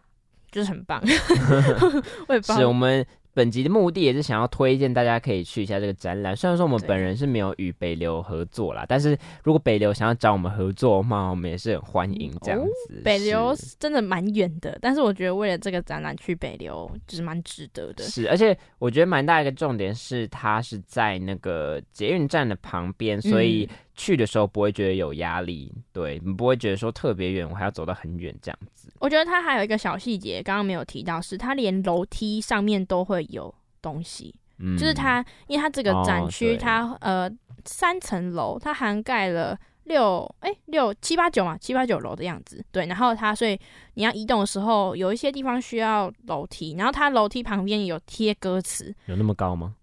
就是很棒，是我们本集的目的也是想要推荐大家可以去一下这个展览。虽然说我们本人是没有与北流合作啦，但是如果北流想要找我们合作的话，我们也是很欢迎这样哦子。北流是真的蛮远的，但是我觉得为了这个展览去北流就是蛮值得的。是，而且我觉得蛮大一个重点是，它是在那个捷运站的旁边，所以嗯去的时候不会觉得有压力，对你不会觉得说特别远，我还要走到很远这样子。我觉得它还有一个小细节，刚刚没有提到，是它连楼梯上面都会有东西。嗯，就是它，因为它这个展哦区，对它呃三层楼，它涵盖了六哎六七八九嘛，七八九楼的样子。对，然后它所以你要移动的时候，有一些地方需要楼梯，然后它楼梯旁边有贴歌词。有那么高吗？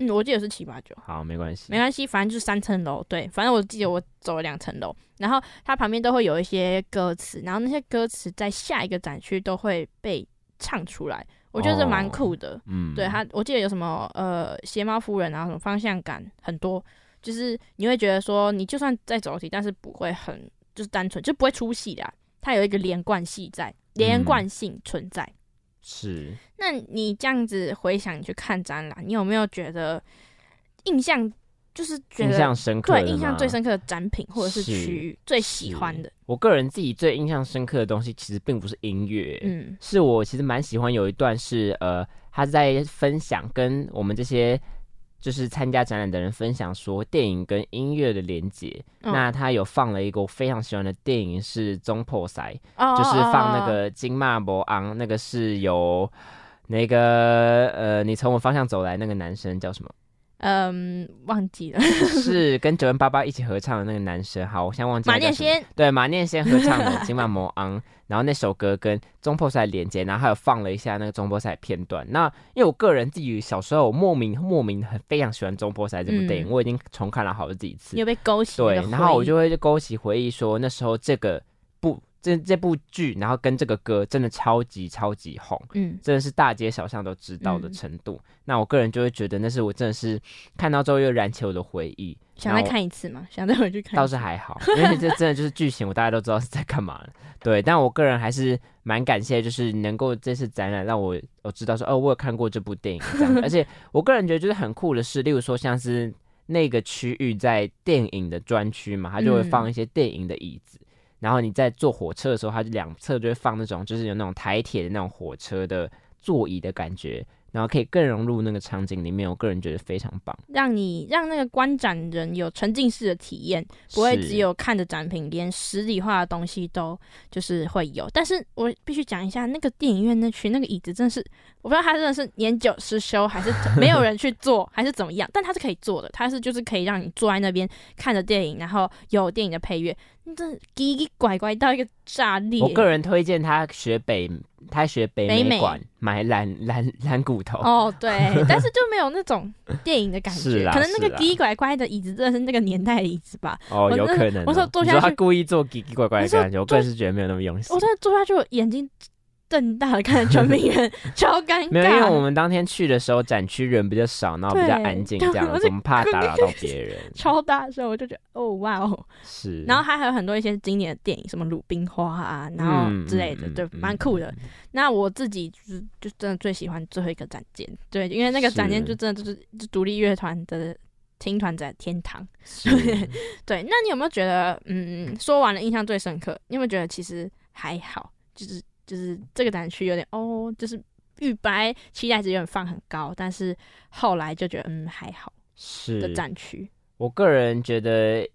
嗯，我记得是七八九。好，没关系，没关系，反正就是三层楼。对，反正我记得我走了两层楼，然后它旁边都会有一些歌词，然后那些歌词在下一个展区都会被唱出来，我觉得这蛮哦酷的。嗯，对它，我记得有什么呃鞋猫夫人啊，什么方向感很多，就是你会觉得说，你就算在走楼梯，但是不会很就是单纯，就不会出戏的啊、它有一个连贯性在，连贯性存在。是。那你这样子回想，你去看展览，你有没有觉得印象就是觉得印象得深刻对印象最深刻的展品或者是是区域最喜欢的，我个人自己最印象深刻的东西，其实并不是音乐，嗯是我其实蛮喜欢有一段是呃，他在分享跟我们这些就是参加展览的人分享说电影跟音乐的连接。嗯那他有放了一个我非常喜欢的电影是《中破塞》，哦就是放那哦个金马博昂，那个是由那个呃，你从我方向走来那个男生叫什么？嗯忘记了是跟九万八八一起合唱的那个男生。好，我现在忘记他马念先，对马念先合唱的《今晚魔昂》，然后那首歌跟中破赛连接，然后还有放了一下那个中破赛片段。那因为我个人自己小时候我莫名莫名很非常喜欢中破赛这部电影，嗯我已经重看了好几次你。有被勾起对？然后我就会勾起回忆说那时候这个部这这部剧，然后跟这个歌真的超级超级红。嗯真的是大街小巷都知道的嗯程度。那我个人就会觉得，那是我真的是看到之后又燃起我的回忆。想再看一次吗？想再回去看？倒是还好，因为这真的就是剧情，我大家都知道是在干嘛了。对，但我个人还是蛮感谢，就是能够这次展览让我我知道说，哦，我有看过这部电影这样。而且我个人觉得就是很酷的是，例如说像是那个区域在电影的专区嘛，它就会放一些电影的椅子。然后你在坐火车的时候，它就两侧就会放那种，就是有那种台铁的那种火车的座椅的感觉，然后可以更融入那个场景里面。我个人觉得非常棒，让你让那个观展人有沉浸式的体验，不会只有看着展品，连实体化的东西都就是会有。但是我必须讲一下，那个电影院那区那个椅子真的是，我不知道它真的是年久失修，还是 没有人去坐，还是怎么样，但它是可以坐的，它是就是可以让你坐在那边看着电影，然后有电影的配乐，真的叽叽拐拐到一个炸裂。我个人推荐他学北，他学北北美美馆买蓝蓝蓝骨头。哦，对，但是就没有那种电影的感觉，啦可能那个是啦叽叽拐拐的椅子真的是那个年代的椅子吧。哦，有可能哦、我说坐下去他去故意做奇奇怪怪的感觉，我个人是觉得没有那么用心我。真的坐下去，我眼睛瞪大的看着全民人，超尴尬。没有，因为我们当天去的时候展区人比较少，然后比较安静，这样子我们怕打扰到别人。超大声，我就觉得哦哇哦，是，然后还有很多一些经典的电影，什么《鲁冰花》啊，然后嗯之类的，对，蛮酷的。那我自己就是就真的最喜欢最后一个展间，对，因为那个展间就真的就是就独立乐团的听团在天堂。是 对，那你有没有觉得，嗯，说完了印象最深刻，你有没有觉得其实还好，就是就是这个展区有点哦，就是预白期待值有点放很高，但是后来就觉得嗯还好是的，展区，我个人觉得，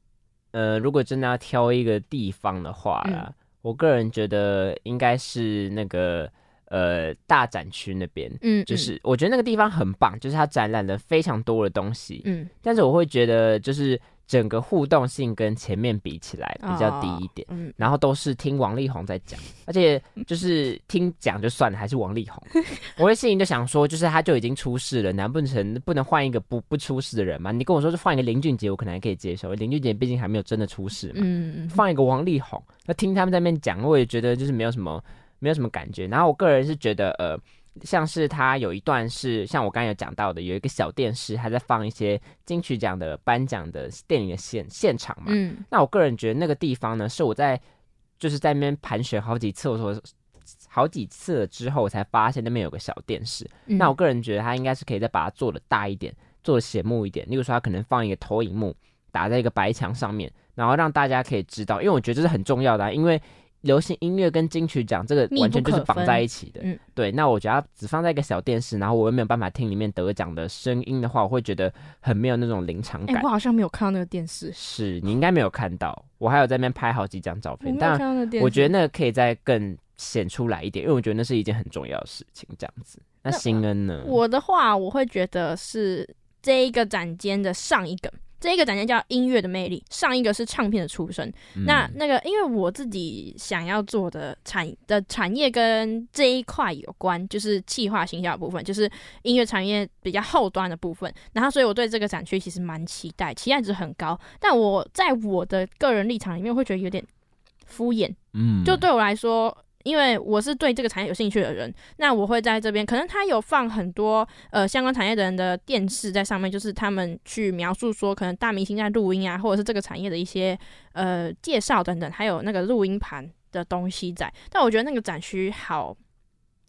呃，如果真的要挑一个地方的话嗯啦，我个人觉得应该是那个呃大展区那边。嗯，就是我觉得那个地方很棒，就是它展览了非常多的东西，嗯但是我会觉得就是整个互动性跟前面比起来比较低一点。嗯然后都是听王力宏在讲，而且就是听讲就算了，还是王力宏。我的心里就想说，就是他就已经出事了，难不成不能换一个不不出事的人吗？你跟我说是换一个林俊杰，我可能还可以接受。林俊杰毕竟还没有真的出事嘛，嗯放一个王力宏，那听他们在那边讲，我也觉得就是没有什么没有什么感觉。然后我个人是觉得，呃，像是他有一段是像我刚才有讲到的，有一个小电视，他在放一些金曲奖的颁奖的电影的现现场嘛。嗯那我个人觉得那个地方呢，是我在就是在那边盘旋好几次，我说好几次了之后，我才发现那边有个小电视。嗯那我个人觉得它应该是可以再把它做的大一点，做的醒目一点。例如说，它可能放一个投影幕打在一个白墙上面，然后让大家可以知道，因为我觉得这是很重要的、啊，因为。流行音乐跟金曲奖这个完全就是绑在一起的，嗯对。那我觉得它只放在一个小电视，然后我又没有办法听里面得奖的声音的话，我会觉得很没有那种临场哎、感。我好像没有看到那个电视，是你应该没有看到，我还有在那边拍好几张照片，但。我觉得那个可以再更显出来一点，因为我觉得那是一件很重要的事情。这样子，那那新恩呢？我的话，我会觉得是这一个展间的上一个。这一个展现叫音乐的魅力，上一个是唱片的出身。嗯那那个，因为我自己想要做的产的产业跟这一块有关，就是企划形象的部分，就是音乐产业比较后端的部分。然后，所以我对这个展区其实蛮期待，期待值很高。但我在我的个人立场里面，会觉得有点敷衍。嗯就对我来说，因为我是对这个产业有兴趣的人，那我会在这边，可能他有放很多呃相关产业的人的电视在上面，就是他们去描述说，可能大明星在录音啊，或者是这个产业的一些呃介绍等等，还有那个录音盘的东西在。但我觉得那个展区好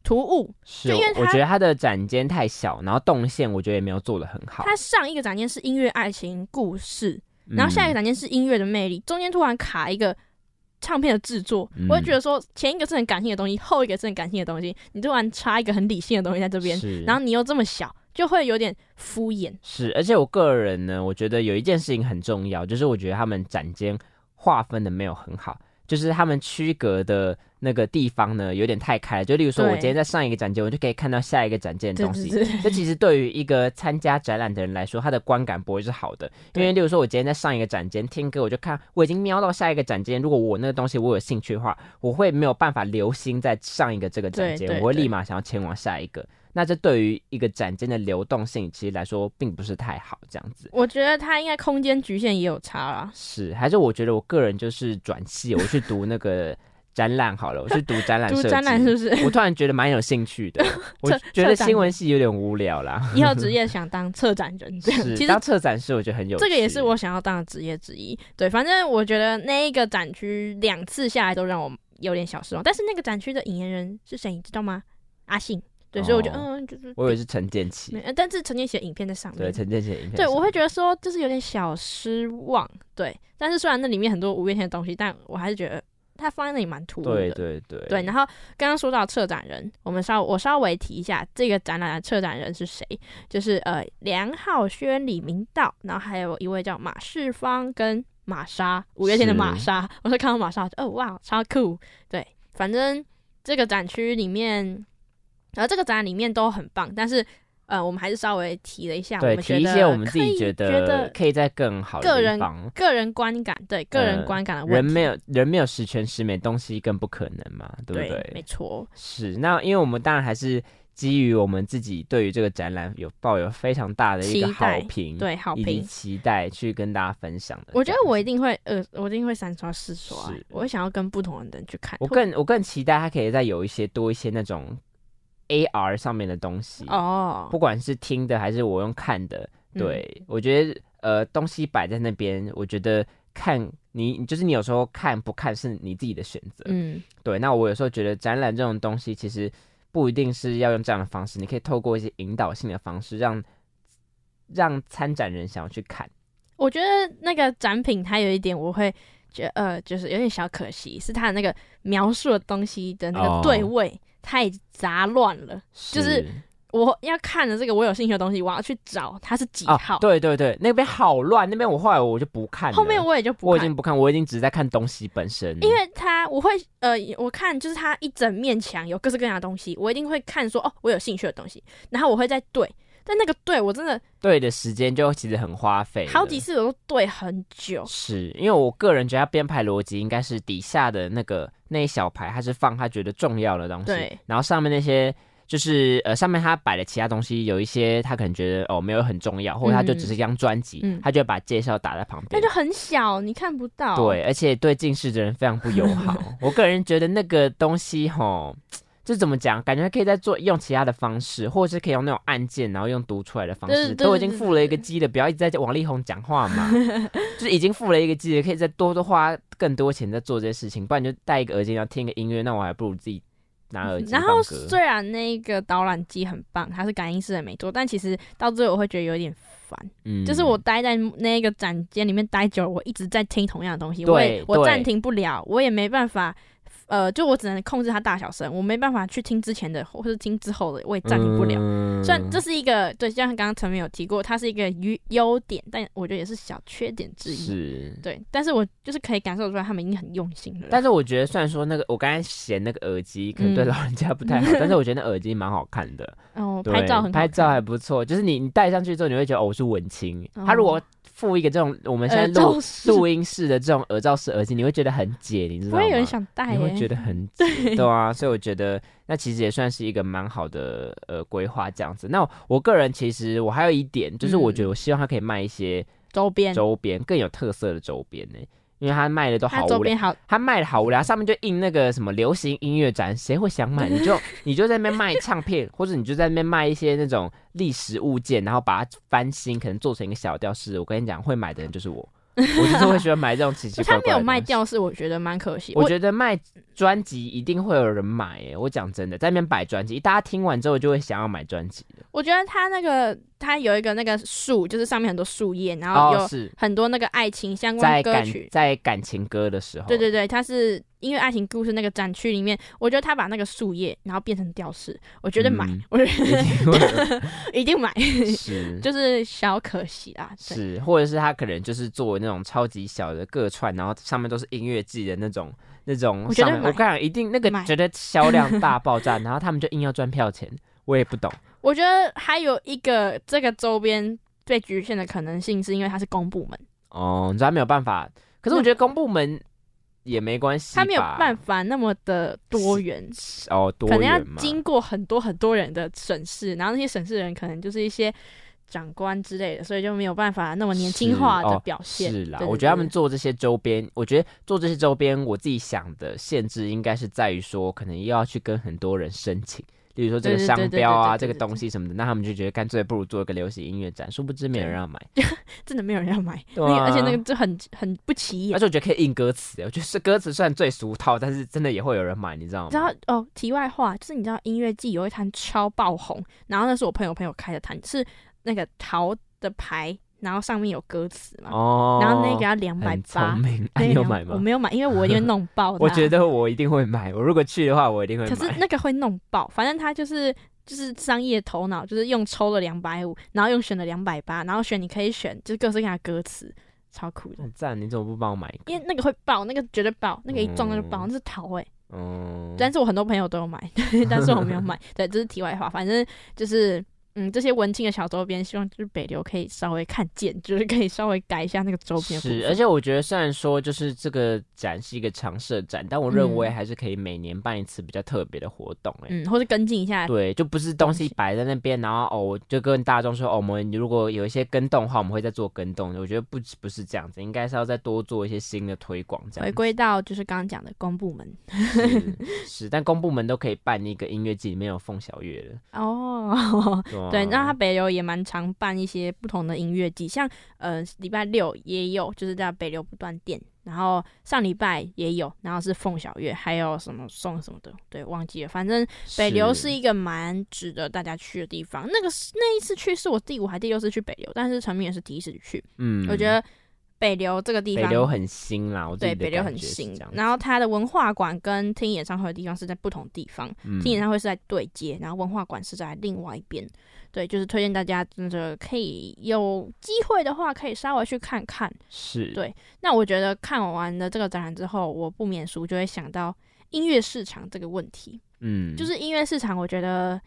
突兀。是因为，它我觉得它的展间太小，然后动线我觉得也没有做的很好。它上一个展间是音乐爱情故事，然后下一个嗯展间是音乐的魅力，中间突然卡一个唱片的制作，嗯。我会觉得说前一个是很感性的东西，后一个是很感性的东西，你突然插一个很理性的东西在这边，然后你又这么小，就会有点敷衍。是，而且我个人呢，我觉得有一件事情很重要，就是我觉得他们展间划分的没有很好，就是他们区隔的那个地方呢有点太开了。就例如说，我今天在上一个展间，我就可以看到下一个展间的东西。这其实对于一个参加展览的人来说，他的观感不会是好的，因为例如说，我今天在上一个展间听歌，我就看我已经瞄到下一个展间，如果我那个东西我有兴趣的话，我会没有办法留心在上一个这个展间，我会立马想要前往下一个。那这对于一个展间的流动性，其实来说并不是太好，这样子。我觉得它应该空间局限也有差啦。是，还是我觉得我个人就是转系，我去读那个 展览好了，我去读展览。读展览是不是？我突然觉得蛮有兴趣的，我觉得新闻系有点无聊啦。以后 职业想当策展人这样，是，其实当策展师我觉得很有趣。这个也是我想要当的职业之一。对，反正我觉得那一个展区两次下来都让我有点小失望。但是那个展区的引言人是谁，你知道吗？阿信。对，所以我觉得哦嗯，就是我以为是陈建奇但是陈建奇的影片在上面对，面。陈建奇的影片对，我会觉得说就是有点小失望。对，但是虽然那里面很多五月天的东西，但我还是觉得他放在那里蛮突兀的。对对对对，然后刚刚说到策展人，我们稍我稍微提一下这个展览的策展人是谁，就是呃梁浩轩、李明道，然后还有一位叫马世芳跟玛莎，五月天的玛莎。我是看到玛莎，哦哇，超酷。对，反正这个展区里面，呃，这个展览里面都很棒，但是呃，我们还是稍微提了一下，我对提一些我们自己觉觉得可以在更好的个人地方。个人观感，对个人呃观感的问题，人没有人没有十全十美，东西更不可能嘛，对不对，对？没错，是，那因为我们当然还是基于我们自己对于这个展览有抱有非常大的一个好评，对，好评。期待去跟大家分享的。我觉得我一定会，呃，我一定会三刷四刷我会想要跟不同的人去看。我更我更期待他可以再有一些多一些那种 AR 上面的东西，哦，不管是听的还是我用看的，嗯。对、我觉得呃东西摆在那边，我觉得看你就是你有时候看不看是你自己的选择，嗯，对。那我有时候觉得展览这种东西其实不一定是要用这样的方式，你可以透过一些引导性的方式让让参展人想要去看。我觉得那个展品它有一点我会觉得呃，就是有点小可惜，是它的那个描述的东西的那哦。个对位太杂乱了。就是我要看的这个我有兴趣的东西，我要去找它是几哦号，，对对对，那边好乱，那边我后来我就不看了，后面我也就不看。我已经。不看，我已经只是在看东西本身，因为它我会呃，我看就是它一整面墙有各式各样的东西，我一定会看说哦，我有兴趣的东西，然后我会再对，但那个对我真的对的时间就其实很花费，好几次我都对很久，是因为我个人觉得他编排逻辑应该是底下的那个那一小排，他是放他觉得重要的东西，对，然后上面那些就是呃上面他摆的其他东西，有一些他可能觉得哦没有很重要，或者他就只是一张专辑，嗯他就会把介绍打在旁边那就。很小，你看不到。对，而且对近视的人非常不友好。我个人觉得那个东西吼，这怎么讲？感觉可以再做用其他的方式，或者是可以用那种按键，然后用读出来的方式。都已经对付了一个机的，不要一直在王力宏讲话嘛。就是已经付了一个机的，可以再多多花更多钱在做这些事情，不然你就戴一个耳机，然后听个音乐，那我还不如自己拿耳机然后。虽然那个导览机很棒，它是感应式的没错，但其实到最后我会觉得有点烦。嗯就是我待在那个展间里面待久了，我一直在听同样的东西，对我也我对暂停不了，我也没办法。呃，就我只能控制它大小声，我没办法去听之前的或是听之后的，我也暂停不了。嗯虽然这是一个对，就像刚刚陈明有提过，它是一个优优点，但我觉得也是小缺点之一。是。对，但是我就是可以感受出来，他们已经很用心了。但是我觉得，虽然说那个我刚才嫌那个耳机可能对嗯老人家不太好，但是我觉得那耳机蛮好看的。哦，拍照很拍照还不错，就是你你戴上去之后，你会觉得哦，我是文青。哦他如果附一个这种我们现在耳录录音室的这种耳罩式耳机，你会觉得很解，你知道吗？不会有人想戴欸、你会觉得很解，对。啊，所以我觉得那其实也算是一个蛮好的呃规划这样子。那我个人其实我还有一点，就是我觉得我希望它可以卖一些周边，周边更有特色的周边呢、因为他卖的都好无聊。他卖的好无聊，上面就印那个什么流行音乐展，谁会想买？你就 你就在那边卖唱片，或者你就在那边卖一些那种历史物件，然后把它翻新，可能做成一个小吊饰。我跟你讲，会买的人就是我。我就是会喜欢买这种奇奇怪怪的。他没有卖，吊饰，我觉得蛮可惜。我觉得卖专辑一定会有人买诶。我讲真的，在那边摆专辑，大家听完之后就会想要买专辑的。我觉得他那个他有一个那个树，就是上面很多树叶，然后有很多那个爱情相关歌曲。在感情歌的时候，对对对，它是因为爱情故事那个展区里面，我觉得他把那个树叶然后变成吊饰，我觉得买，嗯。我觉得一定 买，是。就是小可惜啦。是，或者是他可能就是做那种超级小的个串，然后上面都是音乐季的那种那种我觉得我你讲，一定那个买。绝对销量大爆炸，然后他们就硬要赚票钱，我也不懂。我觉得还有一个这个周边被局限的可能性，是因为它是公部门，哦，你知道没有办法，可是我觉得公部门也没关系吧，它没有办法那么的多元。哦，多可能要经过很多很多人的审视，然后那些审视人可能就是一些长官之类的，所以就没有办法那么年轻化的是哦表现。是啦，对我觉得他们做这些周边，我觉得做这些周边，我自己想的限制应该是在于说，可能又要去跟很多人申请，例如说这个商标啊，这个东西什么的，那他们就觉得干脆不如做一个流行音乐展，殊不知没有人要买。真的没有人要买，对那个而且那啊个就很很不起眼而。且我觉得可以印歌词，我觉得是歌词虽然最俗套，但是真的也会有人买，你知道你知道？哦，题外话就是你知道音乐季有一摊超爆红，然后那是我朋友朋友开的摊，是那个陶的牌，然后上面有歌词嘛，哦，然后那个要两百八聪，明，那哎，个两你有买吗我？没有买，因为我一定会弄爆它。我觉得我一定会买，我如果去的话，我一定会可是。那个会弄爆，反正他就是就是商业头脑，就是用抽了两百五，然后用选了两百八，然后选你可以选就是各式各样的歌词，超酷的。很赞，你怎么不帮我买一个？因为那个会爆，那个绝对爆，那个一撞那就爆，嗯那是桃哎、嗯，但是我很多朋友都有买，但是我没有买。对，这是题外话，反正就是嗯，这些文青的小周边，希望就是北流可以稍微看见，就是可以稍微改一下那个周边。是，而且我觉得虽然说就是这个展是一个常设展，但我认为嗯还是可以每年办一次比较特别的活动、哎、嗯，或者跟进一下。对，就不是东西摆在那边，然后哦，我就跟大众说，哦，我们如果有一些跟动的话，我们会再做跟动。我觉得不不是这样子，应该是要再多做一些新的推广，这样回归到就是刚刚讲的公部门是 是，但公部门都可以办一个音乐季，里面有凤小月的，哦，对，那他他北流也蛮常办一些不同的音乐季，像呃礼拜六也有，就是在北流不断电，然后上礼拜也有，然后是凤小月，还有什么送什么的，对，忘记了，反正北流是。一个蛮值得大家去的地方。那个是那一次去是我第五还第六次去北流，但是陈明也是第一次去，嗯。我觉得北流这个地方北流很新啦，我自己的对北流很新然后它的文化馆跟听演唱会的地方是在不同地方。嗯听演唱会是在对接，然后文化馆是在另外一边。对，就是推荐大家真的可以有机会的话，可以稍微去看看。是对那我觉得看完了这个展览之后，我不免俗就会想到音乐市场这个问题。嗯，就是音乐市场，我觉得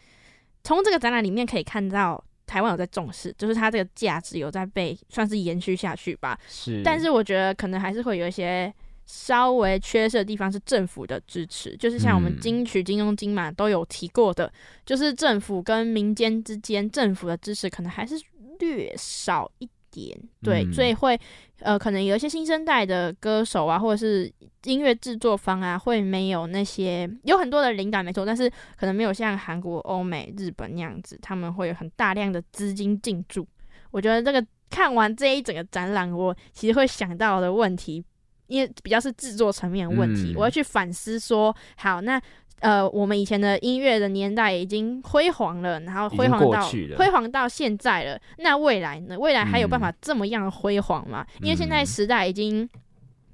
从这个展览里面可以看到。台湾有在重视，就是它这个价值有在被算是延续下去吧。是，但是我觉得可能还是会有一些稍微缺失的地方，是政府的支持，就是像我们嗯金曲、金钟、金马都有提过的，就是政府跟民间之间，政府的支持可能还是略少一点，对，嗯所以会呃，可能有一些新生代的歌手啊，或者是音乐制作方啊，会没有那些有很多的灵感，没错，但是可能没有像韩国、欧美、日本那样子，他们会有很大量的资金进驻。我觉得这个看完这一整个展览，我其实会想到的问题，因为比较是制作层面的问题，嗯我要去反思说，好，那呃，我们以前的音乐的年代已经辉煌了，然后辉煌到辉煌到现在了，那未来呢？未来还有办法嗯这么样的辉煌吗？因为现在嗯时代已经。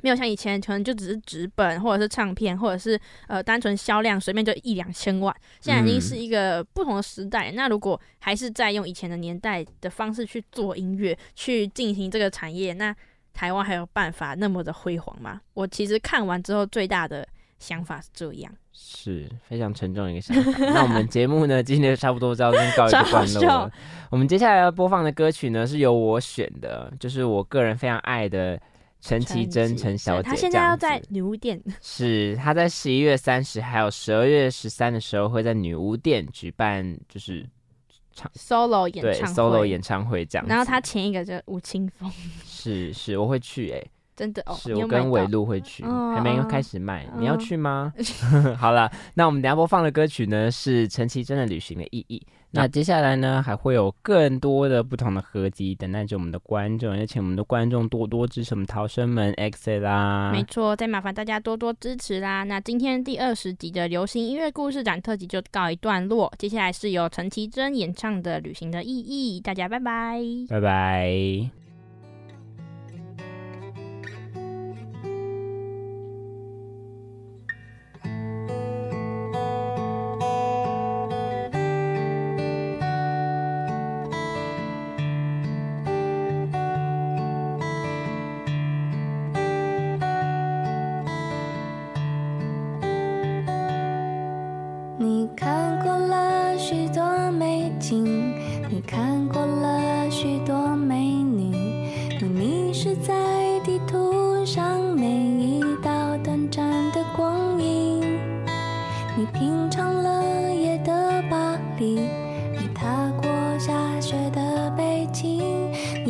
没有像以前，可能就只是纸本，或者是唱片，或者是呃单纯销量随便就一两千万。现在已经嗯是一个不同的时代。那如果还是在用以前的年代的方式去做音乐，去进行这个产业，那台湾还有办法那么的辉煌吗？我其实看完之后最大的想法是这样。是非常沉重的一个想法。那我们节目呢，今天差不多到这边告一个 落了。我们接下来要播放的歌曲呢，是由我选的，就是我个人非常爱的陈绮贞陈小姐。她现在要在女巫店，是她在十一月三十还有十二月十三的时候会在女巫店举办，就是 solo 演对唱会 solo 演唱会这样。然后她前一个就吴青峰，是是，我会去诶、真的哦，是我跟伟路会去，还没有开始卖，你要去吗？好了，那我们等下播放的歌曲呢是陈绮贞的《旅行的意义》。那接下来呢，还会有更多的不同的合集等待着我们的观众，也请我们的观众多多支持我们逃生门 X 啦。没错，再麻烦大家多多支持啦。那今天第二十集的流行音乐故事展特辑就告一段落，接下来是由陈绮贞演唱的《旅行的意义》，大家拜拜，拜拜。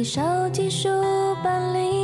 手机书本里